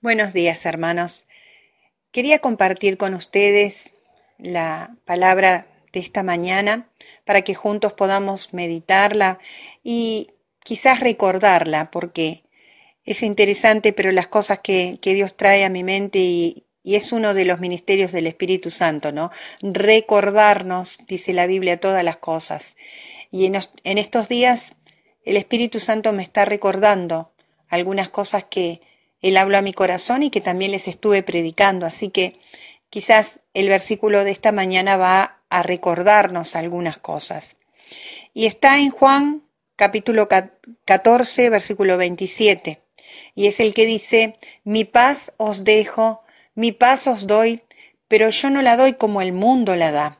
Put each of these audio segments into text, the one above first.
Buenos días, hermanos. Quería compartir con ustedes la palabra de esta mañana para que juntos podamos meditarla y quizás recordarla, porque es interesante, pero las cosas que, Dios trae a mi mente y, es uno de los ministerios del Espíritu Santo, ¿no? Recordarnos, dice la Biblia, todas las cosas. Y en estos días el Espíritu Santo me está recordando algunas cosas que Él habló a mi corazón y que también les estuve predicando. Así que quizás el versículo de esta mañana va a recordarnos algunas cosas. Y está en Juan capítulo 14, versículo 27. Y es el que dice, mi paz os dejo, mi paz os doy, pero yo no la doy como el mundo la da.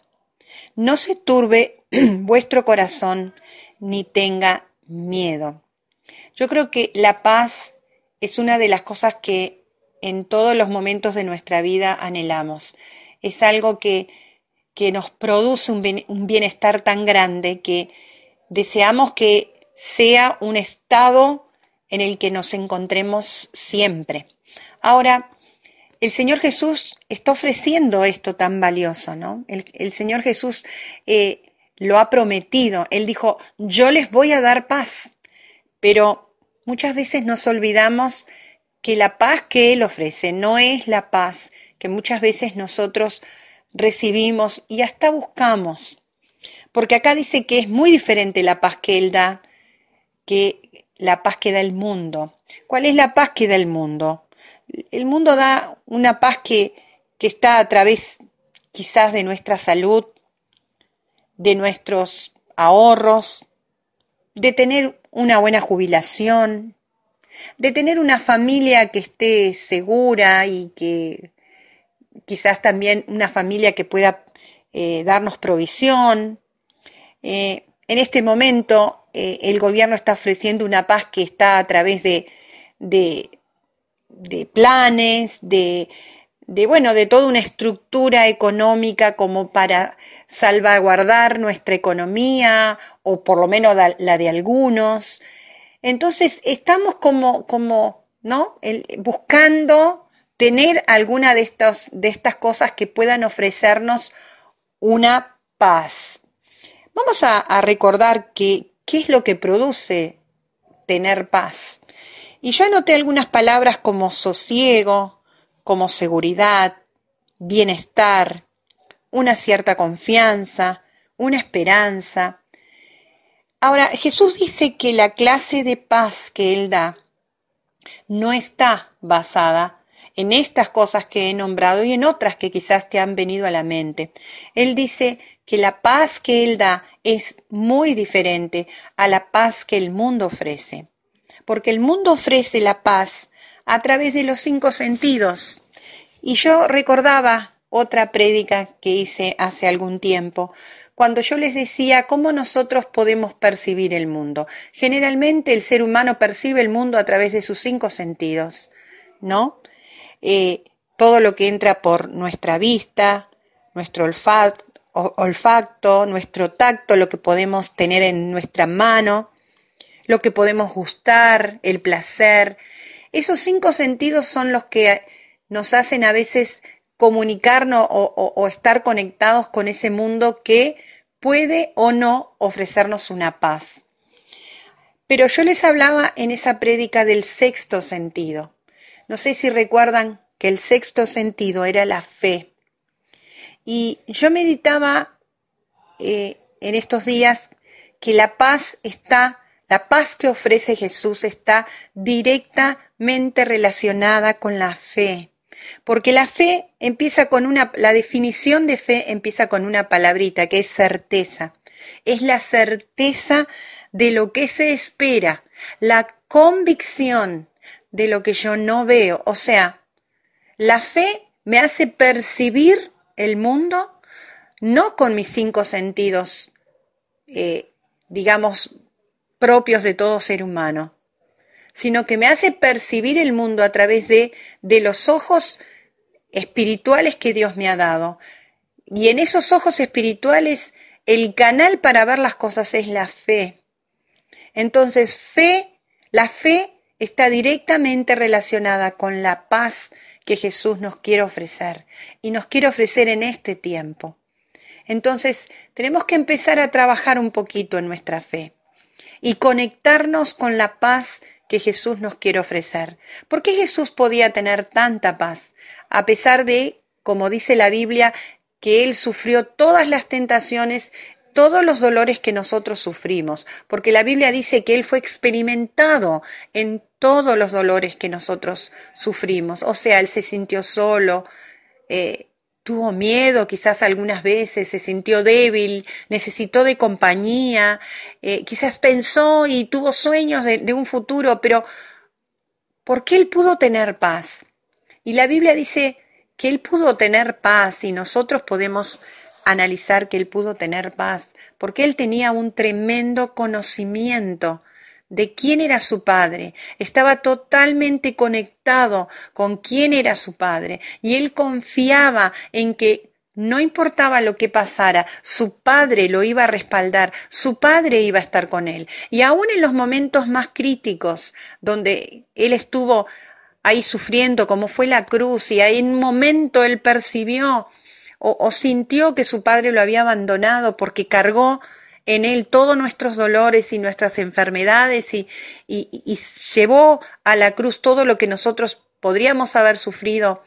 No se turbe vuestro corazón, ni tenga miedo. Yo creo que la paz es una de las cosas que en todos los momentos de nuestra vida anhelamos. Es algo que, que nos produce un bienestar tan grande que deseamos que sea un estado en el que nos encontremos siempre. Ahora, el Señor Jesús está ofreciendo esto tan valioso, ¿no? El, Señor Jesús eh, lo ha prometido. Él dijo, yo les voy a dar paz. Pero muchas veces nos olvidamos que la paz que Él ofrece no es la paz que muchas veces nosotros recibimos y hasta buscamos. Porque acá dice que es muy diferente la paz que Él da que la paz que da el mundo. ¿Cuál es la paz que da el mundo? El mundo da una paz que, que está a través quizás de nuestra salud, de nuestros ahorros, de tener una buena jubilación, de tener una familia que esté segura y que quizás también una familia que pueda eh, darnos provisión. Eh, en este momento eh, el gobierno está ofreciendo una paz que está a través de, de, de planes, de, de, bueno, de toda una estructura económica como para salvaguardar nuestra economía o por lo menos la de algunos. Entonces, estamos como, como, ¿no? buscando tener alguna de, estos, de estas cosas que puedan ofrecernos una paz. Vamos a, a recordar que, qué es lo que produce tener paz. Y yo anoté algunas palabras como sosiego, como seguridad, bienestar, una cierta confianza, una esperanza. Ahora, Jesús dice que la clase de paz que Él da no está basada en estas cosas que he nombrado y en otras que quizás te han venido a la mente. Él dice que la paz que Él da es muy diferente a la paz que el mundo ofrece, porque el mundo ofrece la paz a través de los cinco sentidos. Y yo recordaba otra prédica que hice hace algún tiempo, cuando yo les decía cómo nosotros podemos percibir el mundo. Generalmente el ser humano percibe el mundo a través de sus cinco sentidos, ¿no? Eh, todo lo que entra por nuestra vista, nuestro olfato, olfacto, nuestro tacto, lo que podemos tener en nuestra mano, lo que podemos gustar, el placer, esos cinco sentidos son los que nos hacen a veces comunicarnos o, estar conectados con ese mundo que puede o no ofrecernos una paz. Pero yo les hablaba en esa prédica del sexto sentido. No sé si recuerdan que el sexto sentido era la fe. Y yo meditaba eh, en estos días que la paz está, la paz que ofrece Jesús está directa relacionada con la fe. Porque la fe empieza con una, la definición de fe empieza con una palabrita que es certeza. Es la certeza de lo que se espera, la convicción de lo que yo no veo. O sea, la fe me hace percibir el mundo no con mis cinco sentidos, eh, digamos, propios de todo ser humano, sino que me hace percibir el mundo a través de, de los ojos espirituales que Dios me ha dado. Y en esos ojos espirituales, el canal para ver las cosas es la fe. Entonces, fe, la fe está directamente relacionada con la paz que Jesús nos quiere ofrecer y nos quiere ofrecer en este tiempo. Entonces, tenemos que empezar a trabajar un poquito en nuestra fe y conectarnos con la paz que Jesús nos quiere ofrecer. ¿Por qué Jesús podía tener tanta paz? A pesar de, como dice la Biblia, que Él sufrió todas las tentaciones, todos los dolores que nosotros sufrimos, porque la Biblia dice que Él fue experimentado en todos los dolores que nosotros sufrimos. O sea, Él se sintió solo, eh, tuvo miedo quizás algunas veces, se sintió débil, necesitó de compañía, eh, quizás pensó y tuvo sueños de, de un futuro, pero ¿por qué él pudo tener paz? Y la Biblia dice que él pudo tener paz y nosotros podemos analizar que él pudo tener paz, porque él tenía un tremendo conocimiento de quién era su padre, estaba totalmente conectado con quién era su padre y él confiaba en que no importaba lo que pasara, su padre lo iba a respaldar, su padre iba a estar con él. Y aún en los momentos más críticos, donde él estuvo ahí sufriendo, como fue la cruz, y ahí en un momento él percibió o, o sintió que su padre lo había abandonado porque cargó en Él todos nuestros dolores y nuestras enfermedades y, y, llevó a la cruz todo lo que nosotros podríamos haber sufrido.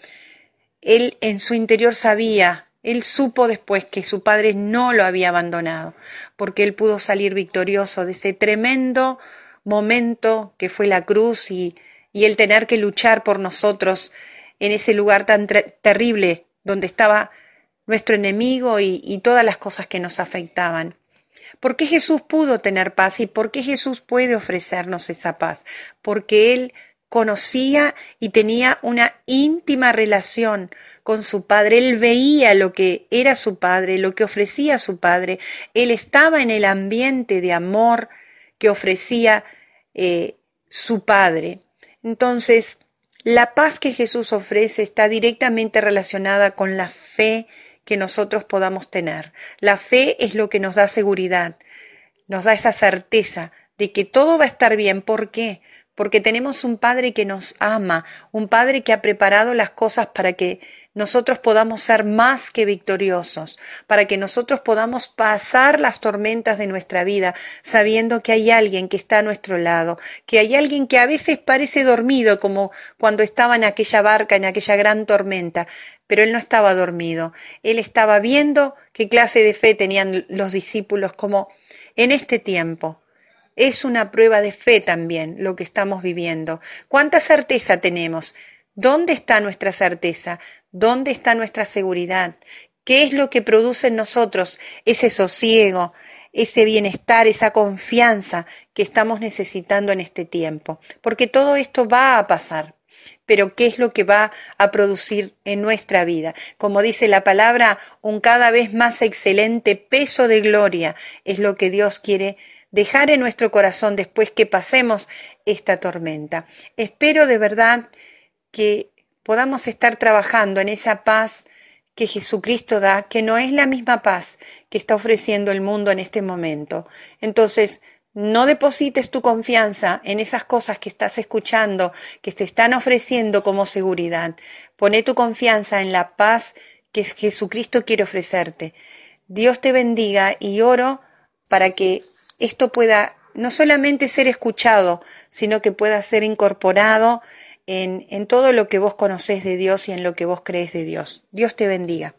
Él en su interior sabía, él supo después que su padre no lo había abandonado, porque él pudo salir victorioso de ese tremendo momento que fue la cruz y, y el tener que luchar por nosotros en ese lugar tan terrible donde estaba nuestro enemigo y, y todas las cosas que nos afectaban. ¿Por qué Jesús pudo tener paz y por qué Jesús puede ofrecernos esa paz? Porque Él conocía y tenía una íntima relación con su padre. Él veía lo que era su padre, lo que ofrecía su padre. Él estaba en el ambiente de amor que ofrecía eh, su padre. Entonces, la paz que Jesús ofrece está directamente relacionada con la fe que nosotros podamos tener. La fe es lo que nos da seguridad, nos da esa certeza de que todo va a estar bien. ¿Por qué? Porque tenemos un Padre que nos ama, un Padre que ha preparado las cosas para que nosotros podamos ser más que victoriosos, para que nosotros podamos pasar las tormentas de nuestra vida sabiendo que hay alguien que está a nuestro lado, que hay alguien que a veces parece dormido como cuando estaba en aquella barca, en aquella gran tormenta, pero él no estaba dormido, él estaba viendo qué clase de fe tenían los discípulos como en este tiempo. Es una prueba de fe también lo que estamos viviendo. ¿Cuánta certeza tenemos? ¿Dónde está nuestra certeza? ¿Dónde está nuestra seguridad? ¿Qué es lo que produce en nosotros ese sosiego, ese bienestar, esa confianza que estamos necesitando en este tiempo? Porque todo esto va a pasar. Pero ¿qué es lo que va a producir en nuestra vida? Como dice la palabra, un cada vez más excelente peso de gloria es lo que Dios quiere dejar en nuestro corazón después que pasemos esta tormenta. Espero de verdad que podamos estar trabajando en esa paz que Jesucristo da, que no es la misma paz que está ofreciendo el mundo en este momento. Entonces, no deposites tu confianza en esas cosas que estás escuchando, que te están ofreciendo como seguridad. Pone tu confianza en la paz que Jesucristo quiere ofrecerte. Dios te bendiga y oro para que esto pueda no solamente ser escuchado, sino que pueda ser incorporado en, en todo lo que vos conocés de Dios y en lo que vos crees de Dios. Dios te bendiga.